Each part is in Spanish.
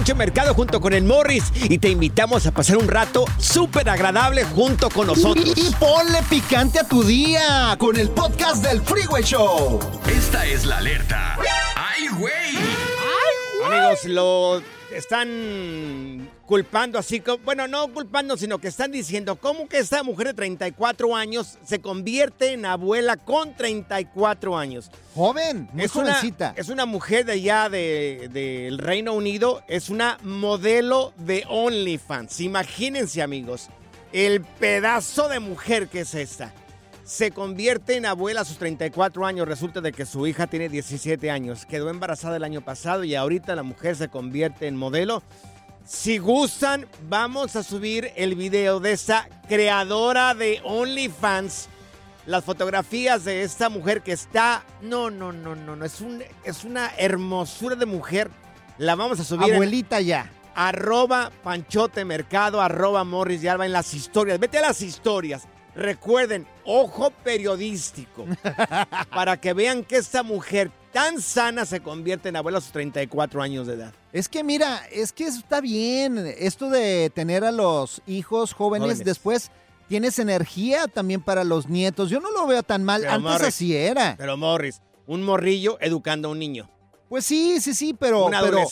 Pancho Mercado junto con el Morris y te invitamos a pasar un rato súper agradable junto con nosotros. Y, ponle picante a tu día con el podcast del Freeway Show. Esta es la alerta. ¡Ay, güey! Amigos, lo están culpando así, bueno, no culpando, sino que están diciendo cómo que esta mujer de 34 años se convierte en abuela con 34 años. Joven, muy es jovencita. Una, es una mujer de allá del de, Reino Unido, es una modelo de OnlyFans. Imagínense, amigos, el pedazo de mujer que es esta se convierte en abuela a sus 34 años. Resulta de que su hija tiene 17 años. Quedó embarazada el año pasado y ahorita la mujer se convierte en modelo. Si gustan, vamos a subir el video de esa creadora de OnlyFans. Las fotografías de esta mujer que está. No, no, no, no, no. Es, un, es una hermosura de mujer. La vamos a subir. Abuelita ya. Arroba Panchote Mercado, arroba Morris y Alba en las historias. Vete a las historias. Recuerden, ojo periodístico, para que vean que esta mujer tan sana se convierte en abuela a sus 34 años de edad. Es que mira, es que está bien esto de tener a los hijos jóvenes, después tienes energía también para los nietos. Yo no lo veo tan mal, antes así era. Pero Morris, un morrillo educando a un niño. Pues sí, sí, sí, pero,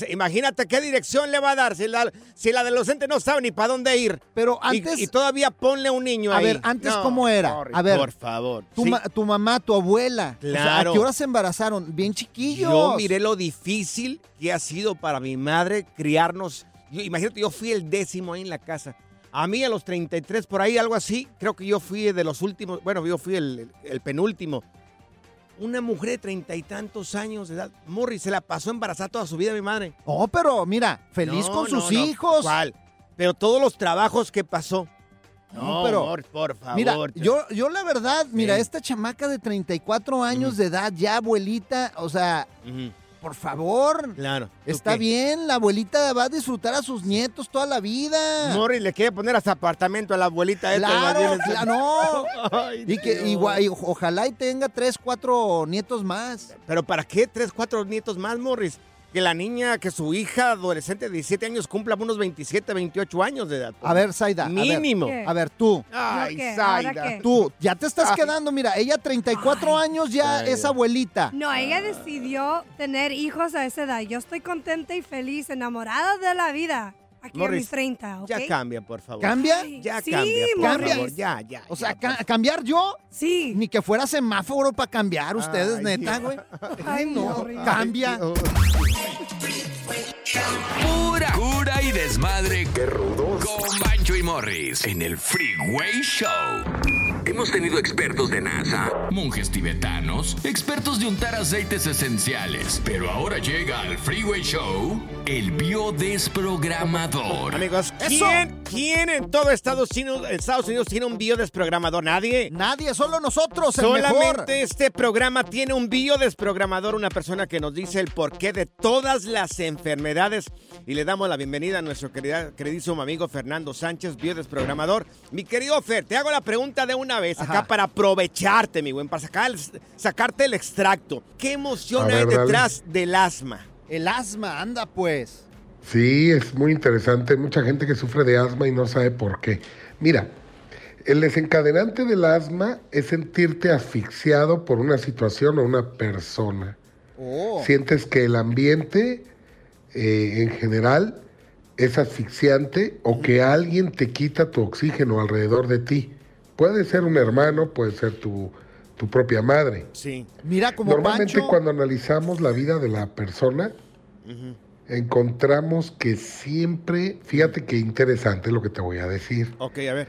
Imagínate qué dirección le va a dar si la, si la no sabe ni para dónde ir. Pero antes... Y, todavía ponle un niño ahí. A ver, antes cómo era. a ver, por favor. Tu, mamá, tu abuela. Claro. ¿A qué hora se embarazaron? Bien chiquillos. Yo miré lo difícil que ha sido para mi madre criarnos. imagínate, yo fui el décimo ahí en la casa. A mí a los 33, por ahí, algo así, creo que yo fui de los últimos, bueno, yo fui el penúltimo una mujer de treinta y tantos años de edad. Morris se la pasó embarazada toda su vida, mi madre. Oh, pero mira, feliz con sus hijos. ¿Cuál? Pero todos los trabajos que pasó. No, pero. por favor. Mira, yo, yo la verdad, mira, esta chamaca de 34 años de edad, ya abuelita, o sea, por favor. Claro. Está bien, la abuelita va a disfrutar a sus nietos toda la vida. Morris le quiere poner hasta apartamento a la abuelita. Claro, claro, no. y que igual, ojalá y tenga tres, cuatro nietos más. ¿Pero para qué tres, cuatro nietos más, Morris? Que la niña, que su hija adolescente de 17 años cumpla unos 27, 28 años de edad. A ver, Zaida. Mínimo. A ver, tú. Ay, Zaida. Tú, ya te estás quedando, mira, ella 34 años ya es abuelita. No, ella decidió tener hijos a esa edad. Yo estoy contenta y feliz, enamorada de la vida. Aquí a mis 30, ¿ok? Ya cambia, por favor. ¿Cambia? Ya Sí, cambia, por Morris. favor. Ya, ya. O sea, ya, ca- por- ¿cambiar yo? Sí. Ni que fuera semáforo para cambiar ustedes, Ay, neta, güey. Ay, no, Morris. cambia. Pura cura y desmadre. Qué rudos. Con Bancho y Morris en el Freeway Show. Hemos tenido expertos de NASA, monjes tibetanos, expertos de untar aceites esenciales. Pero ahora llega al Freeway Show el biodesprogramador. Amigos, ¿quién, ¿quién en todo Estados Unidos, Estados Unidos tiene un biodesprogramador? Nadie. Nadie, solo nosotros, el Solamente mejor. este programa tiene un biodesprogramador, una persona que nos dice el porqué de todas las enfermedades. Y le damos la bienvenida a nuestro querida- queridísimo amigo Fernando Sánchez, biodesprogramador. Mi querido Fer, te hago la pregunta de una vez acá Ajá. para aprovecharte, mi buen, para sacar el- sacarte el extracto. ¿Qué emoción hay dale. detrás del asma? El asma, anda pues. Sí, es muy interesante. Hay mucha gente que sufre de asma y no sabe por qué. Mira, el desencadenante del asma es sentirte asfixiado por una situación o una persona. Oh. Sientes que el ambiente eh, en general es asfixiante o que alguien te quita tu oxígeno alrededor de ti. Puede ser un hermano, puede ser tu, tu propia madre. Sí. Mira como Normalmente Pancho. cuando analizamos la vida de la persona, encontramos que siempre, fíjate qué interesante lo que te voy a decir, Ok, a ver.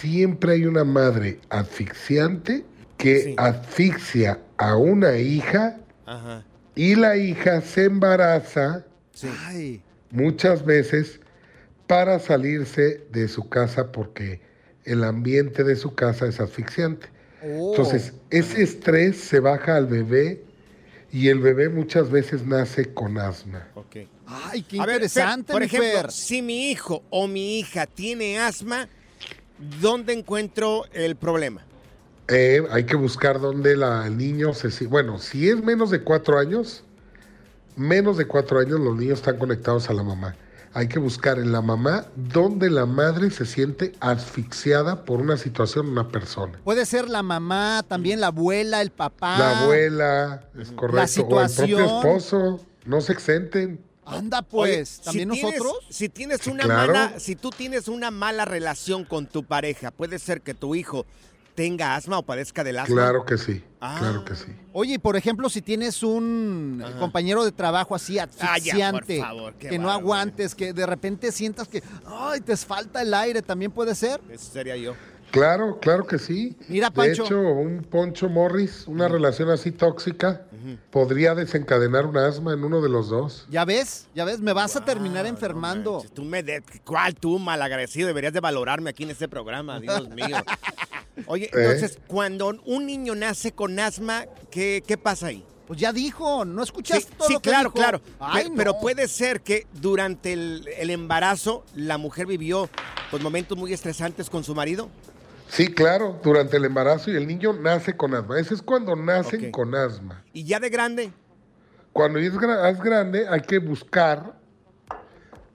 siempre hay una madre asfixiante que Sí. asfixia a una hija Ajá. y la hija se embaraza Sí. Muchas veces para salirse de su casa porque el ambiente de su casa es asfixiante. oh. Entonces, ese estrés se baja al bebé y el bebé muchas veces nace con asma. Ok. Ay, qué A ver, Fer, interesante, por ejemplo, Fer. si mi hijo o mi hija tiene asma, ¿dónde encuentro el problema? Eh, hay que buscar dónde la, el niño se... Bueno, si es menos de cuatro años, menos de cuatro años los niños están conectados a la mamá. Hay que buscar en la mamá dónde la madre se siente asfixiada por una situación, una persona. Puede ser la mamá, también la abuela, el papá. La abuela, es correcto, o el situación. propio esposo, no se exenten. Anda Oye, pues, ¿también si tienes- nosotros? si tienes Sí, una claro. mala, si tú tienes una mala relación con tu pareja, puede ser que tu hijo tenga asma o padezca del asma. Claro que sí, Ah. claro que sí. Oye, y por ejemplo, si tienes un Ajá. compañero de trabajo así Ah, ya, asfixiante, que no aguantes, que de repente sientas que, ay, te falta el aire, también puede ser. Ese sería yo. Claro, claro que sí. Mira, De Pancho. hecho, un Poncho Morris, una relación así tóxica, podría desencadenar un asma en uno de los dos. ¿Ya ves? ¿Ya ves? Me vas a terminar enfermando. no tú me de- ¿Cuál tú, malagradecido? Deberías de valorarme aquí en este programa, Dios mío. Oye, ¿Eh? entonces, cuando un niño nace con asma, ¿qué, qué pasa ahí? pues ya dijo, ¿no Sí, escuchaste todo sí, lo que claro, dijo? claro. Ay, no. Pero puede ser que durante el, el embarazo la mujer vivió pues, momentos muy estresantes con su marido. Sí, claro, durante el embarazo y el niño nace con asma. Ese es cuando nacen con asma. Y ya de grande, Cuando es, es grande hay que buscar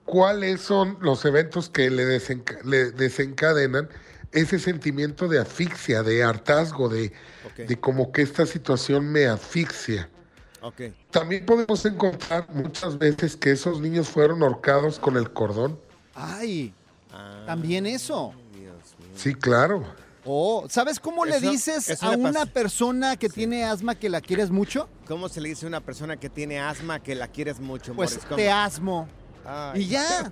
cuáles son los eventos que le, desenca- le desencadenan ese sentimiento de asfixia, de hartazgo, de, de como que esta situación me asfixia. ok. También podemos encontrar muchas veces que esos niños fueron ahorcados con el cordón. Ay, Ah, también eso. Sí, claro. Oh, ¿sabes cómo le Eso- dices eso a le una persona que tiene asma que la quieres mucho? ¿Cómo se le dice a una persona que tiene asma que la quieres mucho, Pues te asmo. Ay, Y ya.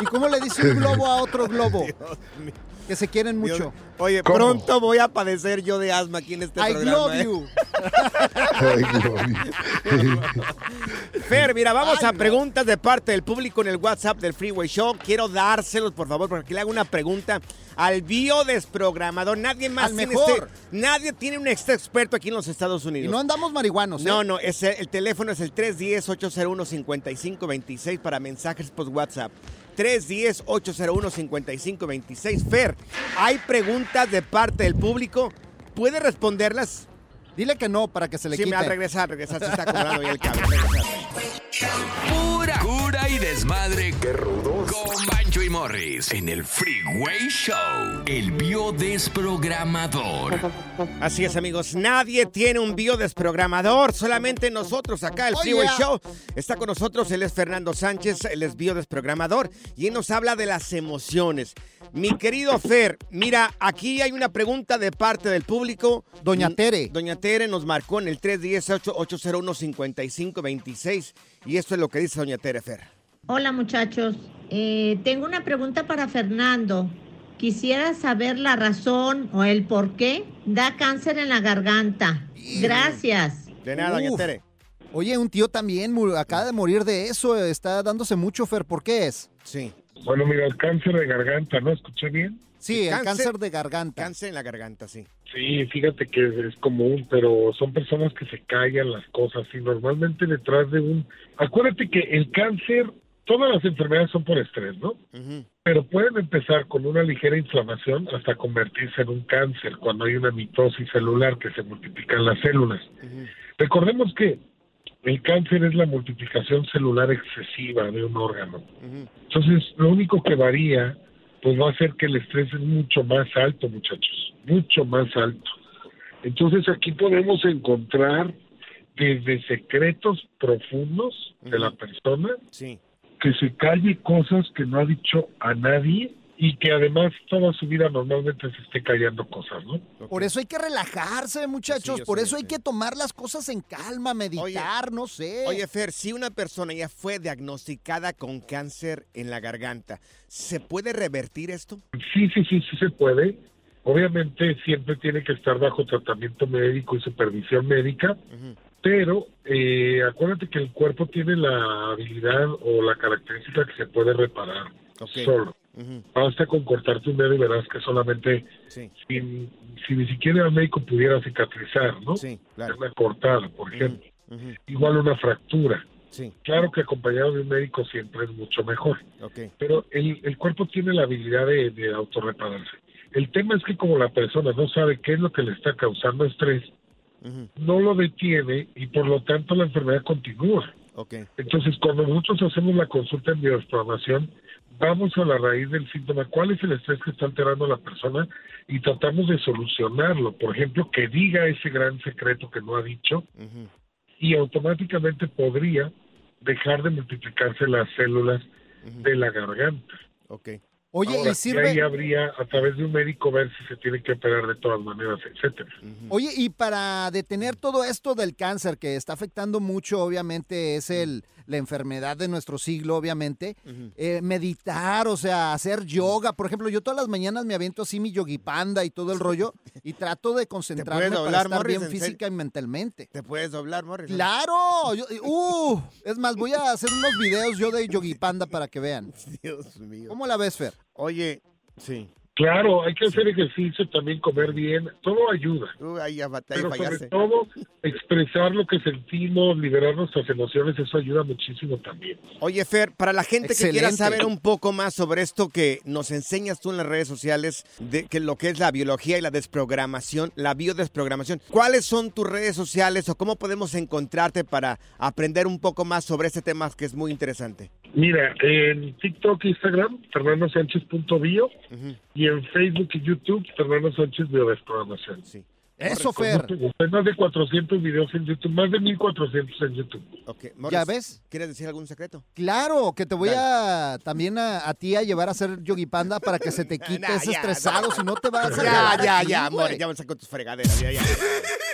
¿Y cómo le dice un globo a otro globo? Dios mío. Que se quieren Dios- mucho. Oye, ¿Cómo? pronto voy a padecer yo de asma aquí en este I programa. love ¿eh? you. Ay, Gloria. Fer, mira, vamos Ay, a no. preguntas de parte del público en el WhatsApp del Freeway Show. Quiero dárselos, por favor, porque le hago una pregunta al biodesprogramador. Nadie más Al tiene mejor. este- nadie tiene un extra experto aquí en los Estados Y Unidos. no andamos marihuanos, ¿eh? No, no, es el, el teléfono es el 310-801-5526 para mensajes por WhatsApp. 310-801-5526. Fer, hay preguntas de parte del público. ¿Puede responderlas? Dile que no para que se le Sí, quite. me al regresar, regresar. Se está acomodando ya el cable. regresar. Pura cura y desmadre. Qué rudos. Con Bancho y Morris en el Freeway Show. El biodesprogramador. Así es, amigos. Nadie tiene un biodesprogramador. Solamente nosotros acá, el Oh, Freeway yeah. Show. Está con nosotros, él es Fernando Sánchez, él es biodesprogramador. Y él nos habla de las emociones. Mi querido Fer, mira, aquí hay una pregunta de parte del público. Doña Tere. Doña Tere nos marcó en el 318-801-5526. Y esto es lo que dice Doña Tere Fer. Hola muchachos, Eh, tengo una pregunta para Fernando. Quisiera saber la razón o el por qué da cáncer en la garganta. Gracias. De nada, Doña Uf. Tere. Oye, un tío también acaba de morir de eso. Está dándose mucho, Fer. ¿Por qué es? Sí. Bueno, mira, el cáncer de garganta, ¿no? ¿Escuché bien? Sí, el Cáncer- cáncer de garganta. Cáncer en la garganta, sí. Sí, fíjate que es, es común, pero son personas que se callan las cosas y normalmente detrás de un... Acuérdate que el cáncer, todas las enfermedades son por estrés, ¿no? Pero pueden empezar con una ligera inflamación hasta convertirse en un cáncer cuando hay una mitosis celular que se multiplican las células. Recordemos que el cáncer es la multiplicación celular excesiva de un órgano. Entonces, lo único que varía, pues va a ser que el estrés es mucho más alto, muchachos, mucho más alto. Entonces, aquí podemos encontrar desde secretos profundos de la persona, Sí. que se calle cosas que no ha dicho a nadie y que además toda su vida normalmente se esté callando cosas, ¿no? Por eso hay que relajarse, muchachos. Sí, Por sé, eso hay que tomar las cosas en calma, meditar, no sé. Oye, Fer, si una persona ya fue diagnosticada con cáncer en la garganta, ¿se puede revertir esto? Sí, sí, sí, sí se puede. Obviamente siempre tiene que estar bajo tratamiento médico y supervisión médica, pero eh, acuérdate que el cuerpo tiene la habilidad o la característica que se puede reparar solo. Ujú. Basta con cortarte un dedo y verás que solamente Sí, sin, si ni siquiera el médico pudiera cicatrizar, ¿no? sí, claro. Una cortada, por ejemplo. Igual una fractura. Sí, Claro que acompañado de un médico siempre es mucho mejor. ok. pero el, el cuerpo tiene la habilidad de, de autorrepararse. El tema es que como la persona no sabe qué es lo que le está causando estrés, no lo detiene y por lo tanto la enfermedad continúa. Ok. Entonces, cuando nosotros hacemos la consulta en bioexploración, vamos a la raíz del síntoma, cuál es el estrés que está alterando a la persona y tratamos de solucionarlo. Por ejemplo, que diga ese gran secreto que no ha dicho y automáticamente podría dejar de multiplicarse las células de la garganta. Ok. Oye, Ahora, y sirve. ahí habría a través de un médico ver si se tiene que operar de todas maneras, etcétera. Oye, y para detener todo esto del cáncer que está afectando mucho, obviamente, es el, la enfermedad de nuestro siglo, obviamente, eh, meditar, o sea, hacer yoga. Por ejemplo, yo todas las mañanas me aviento así mi yogi panda y todo el rollo y trato de concentrarme para estar Morris? bien física y mentalmente. ¿Te puedes doblar, Morris? ¡Claro! Yo- uh, es más, voy a hacer unos videos yo de yogi panda para que vean. Dios mío. ¿Cómo la ves, Fer? Oye, sí. Claro, hay que hacer ejercicio, también comer bien, todo ayuda. Tú ahí a batalla Pero sobre todo, expresar lo que sentimos, liberar nuestras emociones, eso ayuda muchísimo también. Oye, Fer, para la gente que quiera saber un poco más sobre esto que nos enseñas tú en las redes sociales, de que lo que es la biología y la desprogramación, la biodesprogramación, ¿cuáles son tus redes sociales o cómo podemos encontrarte para aprender un poco más sobre este tema que es muy interesante? Mira, en TikTok, Instagram, fernandosánchez.bio Ujú, y en Facebook y YouTube, Fernando Sánchez Biodesprogramación. Sí. Eso, Fer. más de 400 videos en YouTube, más de 1400 en YouTube. Ok, ¿Ya ves? ¿Quieres decir algún secreto? Claro, que te voy a también a, a ti a llevar a hacer yogi panda para que se te quite Nah, ese ya, estresado, si no te vas a Ya, ya, aquí, ya. Morris, ya me saco tus fregaderas, ya, ya.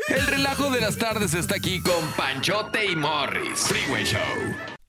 El relajo de las tardes está aquí con Panchote y Morris. Freeway Show.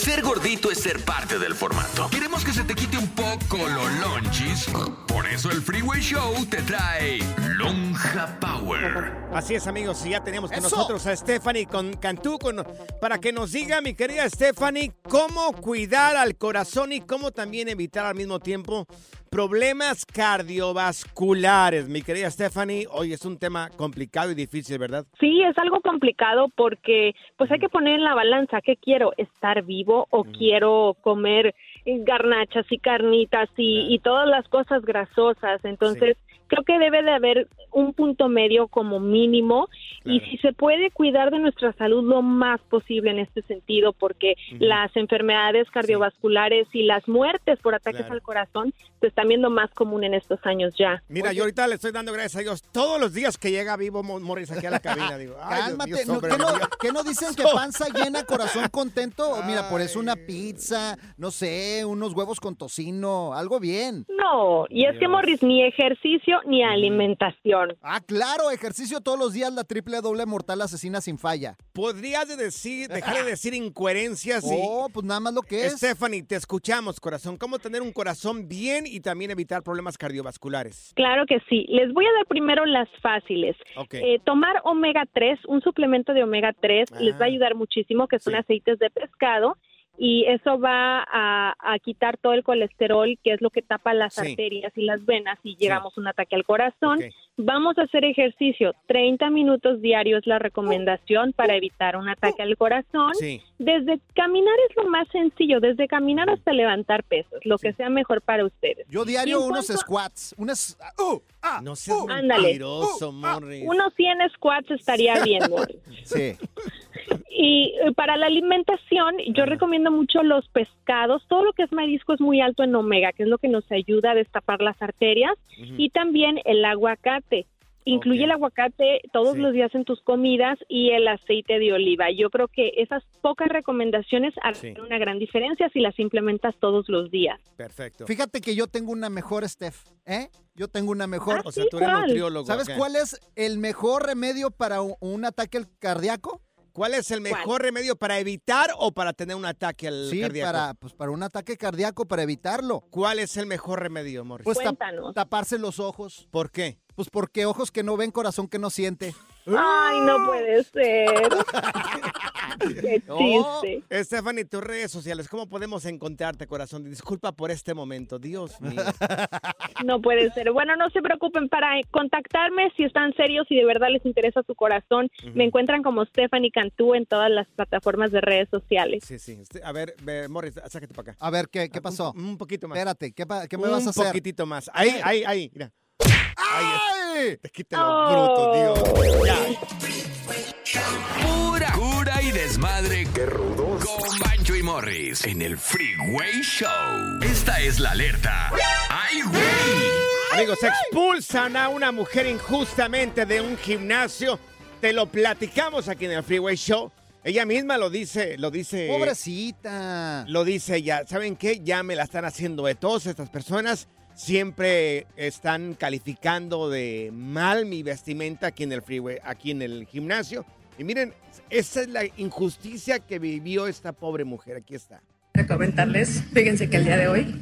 Ser gordito es ser parte del formato. Queremos que se te quite un poco los lonchis. Por eso el Freeway Show te trae Lonja Power. Así es, amigos, y ya tenemos con ¡Eso! nosotros a Stephanie con Cantú con- para que nos diga, mi querida Stephanie, cómo cuidar al corazón y cómo también evitar al mismo tiempo problemas cardiovasculares. Mi querida Stephanie, hoy es un tema complicado y difícil, ¿verdad? Sí, es algo complicado porque pues hay que poner en la balanza qué quiero, estar vivo o quiero comer eh, garnachas y carnitas y, y todas las cosas grasosas. Entonces, creo que debe de haber un punto medio como mínimo y si se puede cuidar de nuestra salud lo más posible en este sentido porque las enfermedades cardiovasculares y las muertes por ataques Claro. al corazón se están viendo más común en estos años ya. Mira, yo ahorita le estoy dando gracias a Dios todos los días que llega vivo Mo- Morris aquí a la cabina. Digo, ay, Dios Cálmate, ¿no, sobre ¿qué, no, Dios. qué no dicen que panza llena, corazón contento? Mira, por eso una pizza, no sé, unos huevos con tocino, algo bien. No, y es que Morris ni ejercicio ni alimentación. Ah, claro, ejercicio todos los días, la triple doble mortal asesina sin falla. ¿Podrías de decir, dejar de decir incoherencias? y- Oh, pues nada más lo que es. Stephanie, te escuchamos, corazón. ¿Cómo tener un corazón bien y también evitar problemas cardiovasculares? Claro que sí. Les voy a dar primero las fáciles. Ok. Eh, tomar omega 3, un suplemento de omega 3, les va a ayudar muchísimo, que son aceites de pescado. Y eso va a, a quitar todo el colesterol, que es lo que tapa las Sí. arterias y las venas y llegamos a un ataque al corazón. Vamos a hacer ejercicio. 30 minutos diarios es la recomendación para evitar un ataque al corazón. Sí. Desde caminar es lo más sencillo, desde caminar hasta levantar pesos, lo que sea mejor para ustedes. Yo diario unos cuanto- squats, unas... uh, ah, no seas Ándale. mentiroso, Morris. Unos 100 squats estaría bien, Morris. Sí. Y eh, para la alimentación, yo recomiendo mucho los pescados. Todo lo que es marisco es muy alto en omega, que es lo que nos ayuda a destapar las arterias. Y también el aguacate. Incluye el aguacate todos los días en tus comidas y el aceite de oliva. Yo creo que esas pocas recomendaciones harán una gran diferencia si las implementas todos los días. Perfecto. Fíjate que yo tengo una mejor, Steph, ¿eh? Yo tengo una mejor. Ah, O sea, tú eres ¿cuál? nutriólogo, ¿Sabes cuál es el mejor remedio para un, ataque al cardíaco? ¿Cuál es el mejor remedio para evitar o para tener un ataque al Sí, cardíaco? para, pues, para un ataque cardíaco, para evitarlo. ¿Cuál es el mejor remedio, Morris? Pues tap- taparse los ojos. ¿Por qué? Pues porque ojos que no ven, corazón que no siente. Ay, no puede ser. Qué Oh, chiste. Stephanie, tus redes sociales, ¿cómo podemos encontrarte, corazón? Disculpa por este momento, Dios mío. No puede ser. Bueno, no se preocupen para contactarme si están serios y de verdad les interesa su corazón. Ujú. Me encuentran como Stephanie Cantú en todas las plataformas de redes sociales. Sí, sí. Este, A ver, ve, Morris, sácate para acá. A ver, ¿qué, qué pasó? Un, un poquito más. Espérate, ¿qué, qué me vas a Un hacer? poquitito más. Ahí, ahí, ahí. Mira. ¡Ay! Te quita lo bruto, Dios. Ya. Pura cura y desmadre. Qué rudos. Con Bancho y Morris en el Freeway Show. Esta es la alerta. ¡Ay, güey! Amigos, expulsan a una mujer injustamente de un gimnasio. Te lo platicamos aquí en el Freeway Show. Ella misma lo dice, lo dice. Pobrecita. Lo dice ella. ¿Saben qué? Ya me la están haciendo de todos estas personas. Siempre están calificando de mal mi vestimenta aquí en el freeway, aquí en el gimnasio. Y miren, esa es la injusticia que vivió esta pobre mujer. Aquí está. a comentarles, fíjense que el día de hoy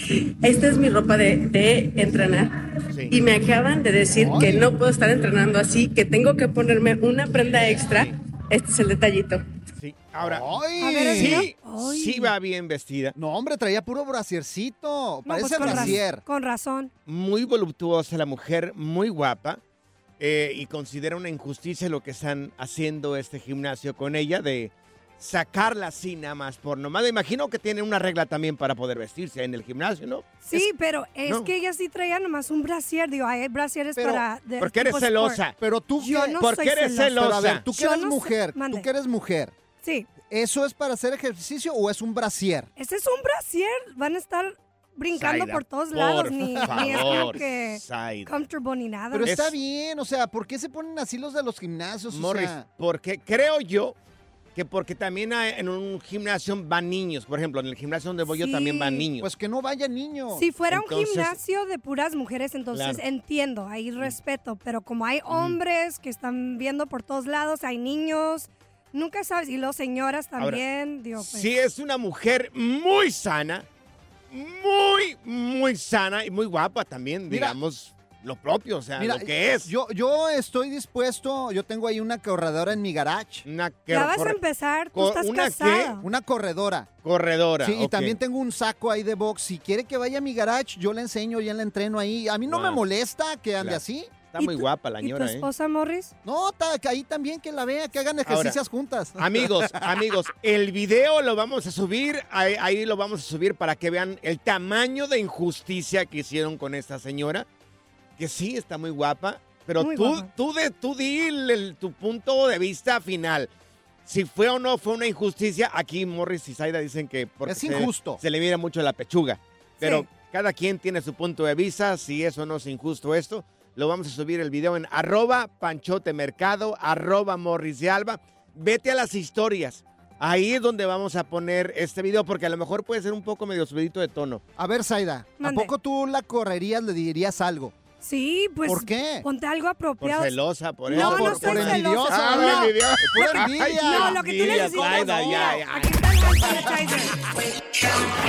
esta es mi ropa de, de entrenar. Y me acaban de decir que no puedo estar entrenando así, que tengo que ponerme una prenda extra. Este es el detallito. Sí, ahora, A ver, sí, Ay. sí va bien vestida. No, hombre, traía puro brasiercito. No, Parece pues con, raz- brasier. con razón. Muy voluptuosa la mujer, muy guapa. eh, y considera una injusticia lo que están haciendo este gimnasio con ella de sacarla así nada más por nomás. Imagino que tiene una regla también para poder vestirse en el gimnasio, ¿no? Sí, pero es no. que ella sí traía nomás un brasier. Digo, hay brasieres Pero, para... de ¿por qué eres celosa? sport. Pero tú Yo no ¿Por qué eres Pero a ver, celosa? tú que Yo eres no sé- mujer, tú que eres mujer, Sí, ¿eso es para hacer ejercicio o es un brasier? este es un brasier. Van a estar brincando por todos por lados. Ni, ni es como que Zaida. comfortable ni nada. Pero Es- está bien, o sea, ¿por qué se ponen así los de los gimnasios? O Morris, sea, porque creo yo que porque también hay- en un gimnasio van niños. Por ejemplo, en el gimnasio donde voy yo también van niños. pues que no vaya niño. Si fuera Entonces- un gimnasio de puras mujeres, entonces Claro. entiendo, hay respeto, pero como hay hombres que están viendo por todos lados, hay niños, nunca sabes, y las señoras Ahora, también, digo, pues, Sí, es una mujer muy sana, muy, muy sana y muy guapa también, Mira. digamos, lo propio, o sea, Mira, lo que es. Yo, yo estoy dispuesto, yo tengo ahí una corredora en mi garage. Una ya vas a empezar, tú estás ¿una qué? casada. Una corredora. corredora. Sí, y también tengo un saco ahí de box. Si quiere que vaya a mi garage, yo le enseño, ya le entreno ahí. A mí no Wow. me molesta que ande Claro. así. Está muy guapa la ¿Y tu ¿eh? esposa, Morris? No, ta- que ahí también que la vea, que hagan ejercicios juntas. Amigos, amigos, el video lo vamos a subir, ahí, ahí lo vamos a subir para que vean el tamaño de injusticia que hicieron con esta señora, que sí está muy guapa, pero Muy tú, guapa. tú, de, tú di el- el- tu punto de vista final. Si fue o no fue una injusticia, aquí Morris y Zaida dicen que porque Es se- injusto. Se, le mira mucho la pechuga, pero Sí. cada quien tiene su punto de vista, si eso no es injusto esto. Lo vamos a subir el video en arroba panchote mercado, arroba morris de alba. Vete a las historias. Ahí es donde vamos a poner este video porque a lo mejor puede ser un poco medio subidito de tono. A ver, Zaida, ¿a Mande. poco tú la correrías, le dirías algo? Sí, pues ¿Por qué? ponte algo Por apropiado. celosa, por No, eso. no por, soy por celosa. envidiosa. Ah, No. envidiosa. Pura envidia. No, lo que tú necesitas Zaida, ya, ya. Aquí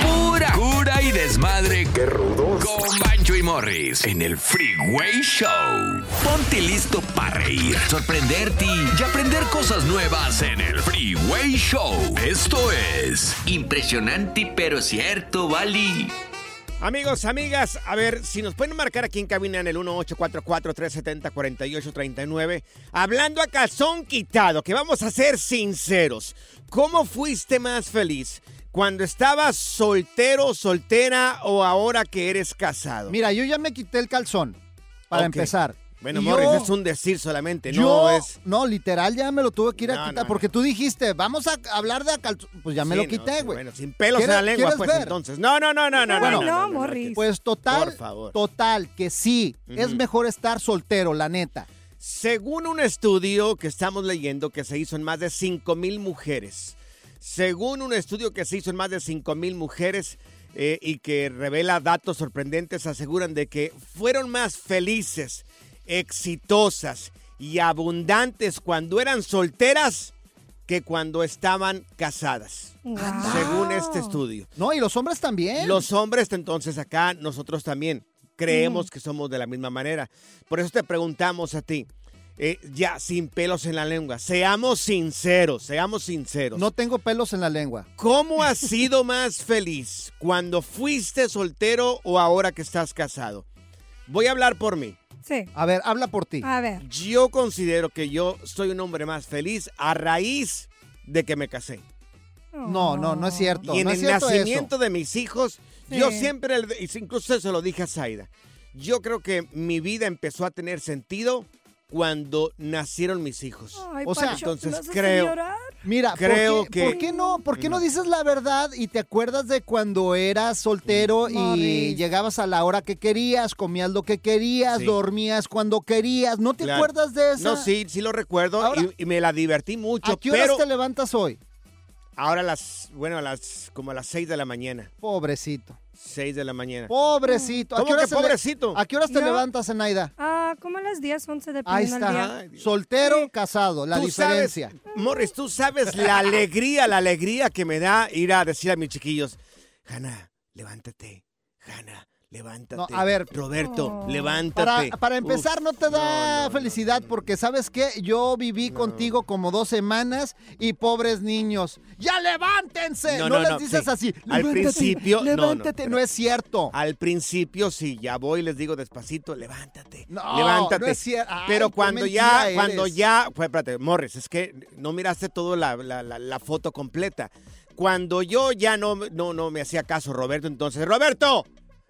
Pura cura y desmadre. Qué rudos. Con Bancho y Morris en el Freeway Show. Ponte listo para reír, sorprenderte y aprender cosas nuevas en el Freeway Show. Esto es impresionante pero cierto, Bali. Amigos, amigas, a ver, si nos pueden marcar aquí en cabina en el 1844-370-4839, hablando a calzón quitado, que vamos a ser sinceros. ¿Cómo fuiste más feliz? ¿Cuando estabas soltero, soltera o ahora que eres casado? Mira, yo ya me quité el calzón, para empezar. Bueno, Morris, es un decir solamente, yo, no es... no, literal, ya me lo tuve que ir a quitar, no, porque tú dijiste, vamos a hablar de calzón. Pues ya me Sí, lo quité, güey. bueno, sin pelos en ¿Quieres- la lengua, pues ver? entonces. No, no, no, no, no, Bueno, no, no, no, no, Morris. Pues total, Por favor. total, que sí, es mejor estar soltero, la neta. Según un estudio que estamos leyendo que se hizo en más de 5 mil mujeres, según un estudio que se hizo en más de 5 mil mujeres eh, y que revela datos sorprendentes, aseguran de que fueron más felices, exitosas y abundantes cuando eran solteras que cuando estaban casadas, según este estudio. No, y los hombres también. Los hombres, entonces acá nosotros también creemos que somos de la misma manera. Por eso te preguntamos a ti, eh, ya sin pelos en la lengua, seamos sinceros, seamos sinceros. No tengo pelos en la lengua. ¿Cómo has sido más feliz cuando fuiste soltero o ahora que estás casado? Voy a hablar por mí. Sí. A ver, habla por ti. A ver. Yo considero que yo soy un hombre más feliz a raíz de que me casé. No, no, no es cierto. Y en no el cierto nacimiento eso. de mis hijos, yo siempre, le- incluso se lo dije a Zaida, yo creo que mi vida empezó a tener sentido cuando nacieron mis hijos. Ay, O sea, Pancho, entonces ¿me vas a creo-? Mira, ¿por creo qué, que- ¿por qué no, por qué no dices la verdad y te acuerdas de cuando eras soltero y Morris. llegabas a la hora que querías, comías lo que querías, Sí. dormías cuando querías? ¿No te Claro. acuerdas de eso? No, sí, sí lo recuerdo Ahora- y, y me la divertí mucho, ¿A qué horas pero te levantas hoy? Ahora a las, bueno, a las, como a las 6 de la mañana. Pobrecito. 6 de la mañana. Pobrecito. ¿A ¿Cómo qué horas que le- pobrecito? ¿A qué horas te Yo- levantas, Zenaida? Ah, como a las 10, 11 de Ahí al está. día. Ay, Dios. Soltero, casado, la Tú diferencia. Sabes, Morris, tú sabes la alegría, la alegría que me da ir a decir a mis chiquillos, Hanna, levántate. Hanna, No, levántate. a ver. Roberto, levántate. para empezar, Uf, no te da felicidad porque, ¿sabes qué? Yo viví contigo como dos semanas y pobres niños. ¡Ya levántense! No, les dices sí. así. Al "Levántate, principio, Levántate, no, es cierto. Al principio sí, ya voy y les digo despacito, levántate. No, levántate. no es cier- Ay, Pero cuando ya, cuando ya, pues, espérate, Morris, es que no miraste toda la, la- la- la foto completa. Cuando yo ya no, no, no me hacía caso, Roberto, entonces, Roberto,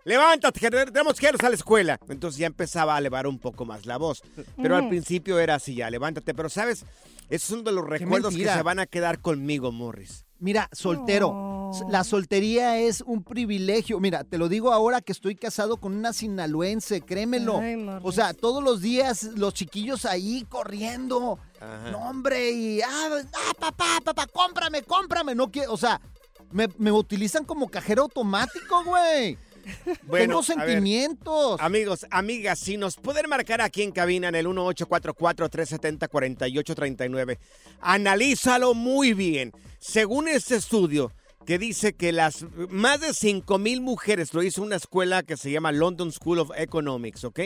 levántate, que tenemos que irnos a la escuela. Entonces ya empezaba a elevar un poco más la voz. Pero al Mm. principio era así, ya, levántate. Pero, ¿sabes? Esos son de los recuerdos que se van a quedar conmigo, Morris. Mira, soltero. La soltería es un privilegio. Mira, te lo digo ahora que estoy casado con una sinaloense, créemelo. Ay, o sea, todos los días los chiquillos ahí corriendo. Ajá. No, hombre, y ah, ah, papá, papá, cómprame, cómprame. No quiero, o sea, me, me utilizan como cajero automático, güey. Tengo a ver, sentimientos. amigos, amigas, si nos pueden marcar aquí en cabina en el 1844-370-4839, analízalo muy bien. Según este estudio que dice que las más de 5 mil mujeres, lo hizo una escuela que se llama London School of Economics, ¿ok?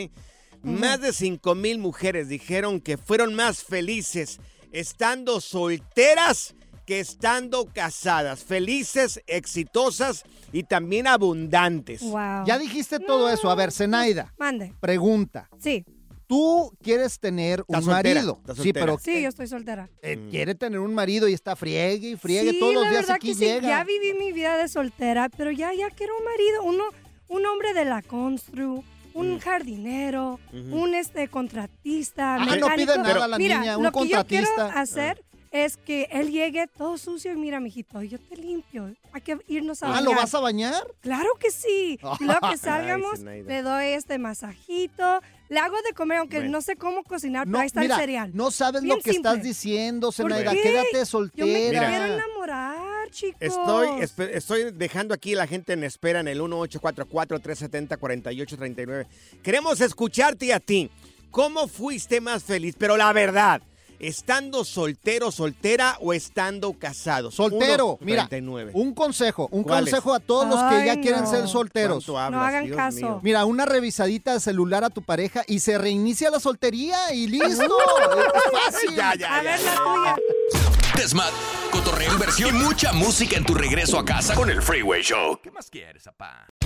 Más de 5 mil mujeres dijeron que fueron más felices estando solteras que estando casadas, felices, exitosas y también abundantes. Wow. Ya dijiste todo eso. A ver, Zenaida, Mande. pregunta. Sí. Tú quieres tener un soltera, marido. Sí, pero Sí, yo estoy soltera. eh, quiere tener un marido y está friegue y friegue sí, todos los la días verdad aquí que sí, llega. ya viví mi vida de soltera, pero ya, ya quiero un marido, uno, un hombre de la constru, un jardinero, Ujú. un este contratista, Ah, no mecánico. pide nada la Mira, niña, un lo que yo quiero contratista. hacer es que él llegue todo sucio y mira, mijito, yo te limpio. Hay que irnos a Ah, bañar. ¿lo vas a bañar? Claro que sí. Y luego Ay, que salgamos, le doy este masajito, le hago de comer, aunque Bueno. no sé cómo cocinar, No, pero ahí está mira, el cereal. no sabes Bien lo que estás diciendo, ¿Por Zenaida. qué? Quédate Yo me soltera. quiero enamorar, chicos. Estoy, estoy dejando aquí la gente en espera en el 1844-370-4839. Queremos escucharte a ti. ¿Cómo fuiste más feliz? Pero la verdad, ¿estando soltero, soltera o estando casado? Soltero, mira, 39. un consejo, un consejo a todos los que ya quieren ser solteros. No hagan Dios caso. mío. Mira, una revisadita de celular a tu pareja y se reinicia la soltería y listo. es fácil. Ya, ya, A ver la tuya. Desmat, cotorreo, inversión y mucha música en tu regreso a casa con el Freeway Show. ¿Qué más quieres, papá?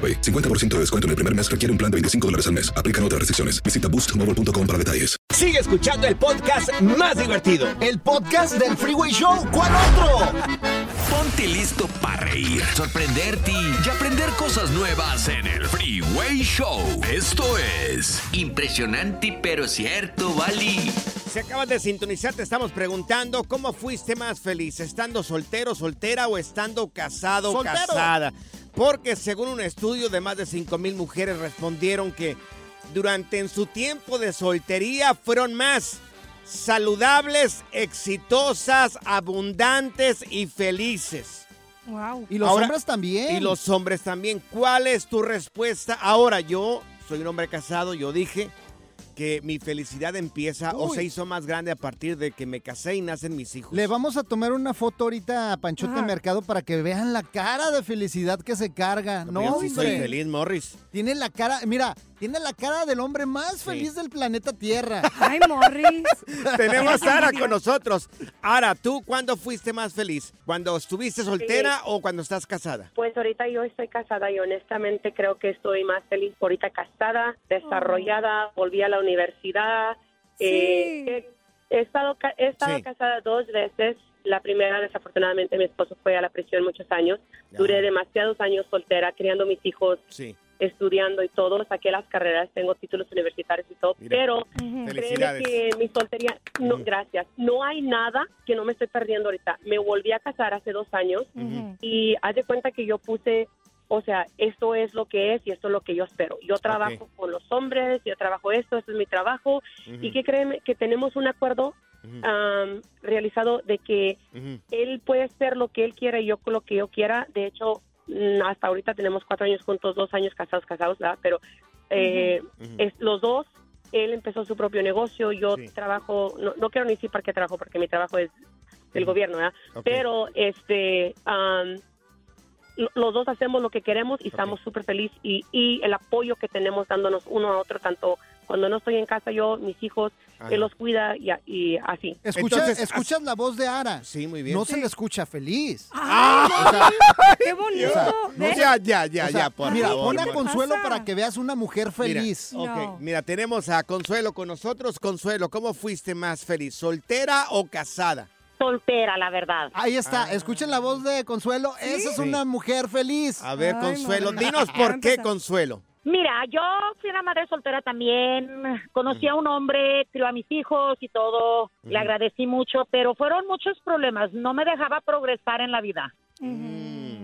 AroPay. 50% de descuento en el primer mes requiere un plan de 25 dólares al mes. Aplican otras restricciones. Visita boostmobile.com para detalles. Sigue escuchando el podcast más divertido. El podcast del Freeway Show. ¿Cuál otro? Ponte listo para reír, sorprenderte y aprender cosas nuevas en el Freeway Show. Esto es impresionante pero cierto, Bali. Si acabas de sintonizar, te estamos preguntando cómo fuiste más feliz, estando soltero, soltera o estando casado Soltero. casada. Porque según un estudio de más de 5 mil mujeres respondieron que durante en su tiempo de soltería fueron más saludables, exitosas, abundantes y felices. Wow. Y los Ahora- hombres también. Y los hombres también. ¿Cuál es tu respuesta? Ahora, yo soy un hombre casado, yo dije que mi felicidad empieza o se hizo más grande a partir de que me casé y nacen mis hijos. Le vamos a tomar una foto ahorita a Panchote Ajá. Mercado para que vean la cara de felicidad que se carga. No, yo sí soy hombre. feliz, Morris. Tiene la cara, mira, tiene la cara del hombre más feliz del planeta Tierra. Ay, Morris. Tenemos a Sara con nosotros. Ara, ¿tú cuándo fuiste más feliz? ¿Cuando estuviste soltera o cuando estás casada? Pues ahorita yo estoy casada y honestamente creo que estoy más feliz ahorita casada, desarrollada, volví a la universidad. Eh, he, he estado, ca- he estado Sí. casada dos veces. La primera, desafortunadamente, mi esposo fue a la prisión muchos años. Duré demasiados años soltera, criando mis hijos, Sí. estudiando y todo. Saqué las carreras, tengo títulos universitarios y todo. Mira. Pero créeme que mi soltería, no, gracias. No hay nada que no me estoy perdiendo ahorita. Me volví a casar hace dos años y haz de cuenta que yo puse, o sea, esto es lo que es y esto es lo que yo espero. Yo trabajo con los hombres, yo trabajo esto, esto es mi trabajo. Y que créeme que tenemos un acuerdo realizado de que él puede ser lo que él quiera y yo lo que yo quiera. De hecho, mm, hasta ahorita tenemos cuatro años juntos, dos años casados, casados, ¿verdad? Pero eh, es, los dos, él empezó su propio negocio, yo trabajo, no, no quiero ni decir para qué trabajo, porque mi trabajo es del gobierno, ¿verdad? Pero, este, los dos hacemos lo que queremos y estamos súper felices y, y el apoyo que tenemos dándonos uno a otro, tanto cuando no estoy en casa yo, mis hijos, Ajá. él los cuida y, a- y así. Escucha, escuchas la voz de Ara. Sí, muy bien. No se le escucha feliz. ¡Qué bonito! Ya, ya, ya, O sea, ya, por Mira, favor, pon a. Consuelo para que veas una mujer feliz. Mira, tenemos a Consuelo con nosotros. Consuelo, ¿cómo fuiste más feliz? ¿Soltera o casada? Soltera, la verdad. Ahí está, escuchen la voz de Consuelo. Esa es Sí. una mujer feliz. A ver, Consuelo, dinos por qué, Consuelo. Mira, yo fui una madre soltera también. Conocí a un hombre, crió a mis hijos y todo. Le agradecí mucho, pero fueron muchos problemas. No me dejaba progresar en la vida.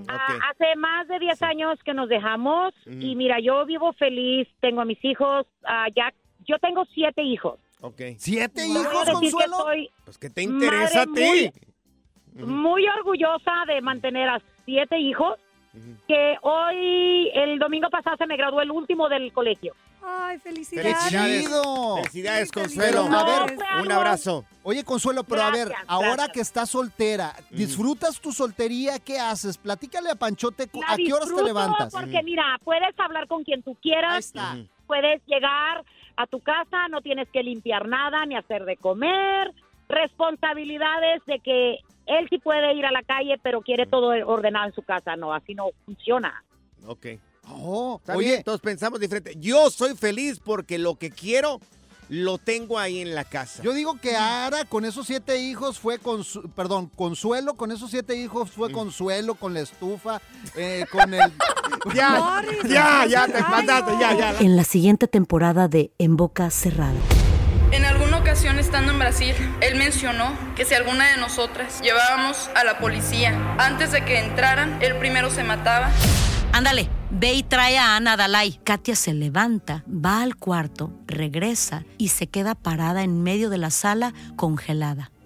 Ah, hace más de 10 años que nos dejamos y mira, yo vivo feliz, tengo a mis hijos, ah, ya, yo tengo siete hijos. Ok. ¿Siete No hijos, que Consuelo? soy Pues que te interesa a ti. muy, muy orgullosa de mantener a siete hijos. Que hoy, el domingo pasado, se me graduó el último del colegio. Ay, felicidades. Felicidades. Felicidades, Consuelo. A ver, un abrazo. Oye, Consuelo, pero a ver, Gracias, ahora que estás soltera, ¿disfrutas tu soltería? ¿Qué haces? Platícale a Panchote, La ¿a qué horas te levantas? Porque mira, puedes hablar con quien tú quieras. Puedes llegar a tu casa, no tienes que limpiar nada ni hacer de comer. Responsabilidades de que él sí puede ir a la calle, pero quiere todo ordenado en su casa. No, así no funciona. Ok. Oh, oye. bien, todos pensamos diferente. Yo soy feliz porque lo que quiero lo tengo ahí en la casa. Yo digo que Ara con esos siete hijos fue con, perdón, Consuelo con esos siete hijos Mm. fue Consuelo con la estufa, eh, con el... Ya, ya, ya, te mandaste, ya, ya. En la siguiente temporada de En Boca Cerrada. En alguna ocasión estando en Brasil, él mencionó que si alguna de nosotras llevábamos a la policía antes de que entraran, él primero se mataba. Ándale, ve y trae a Ana Dalai. Katia se levanta, va al cuarto, regresa y se queda parada en medio de la sala congelada.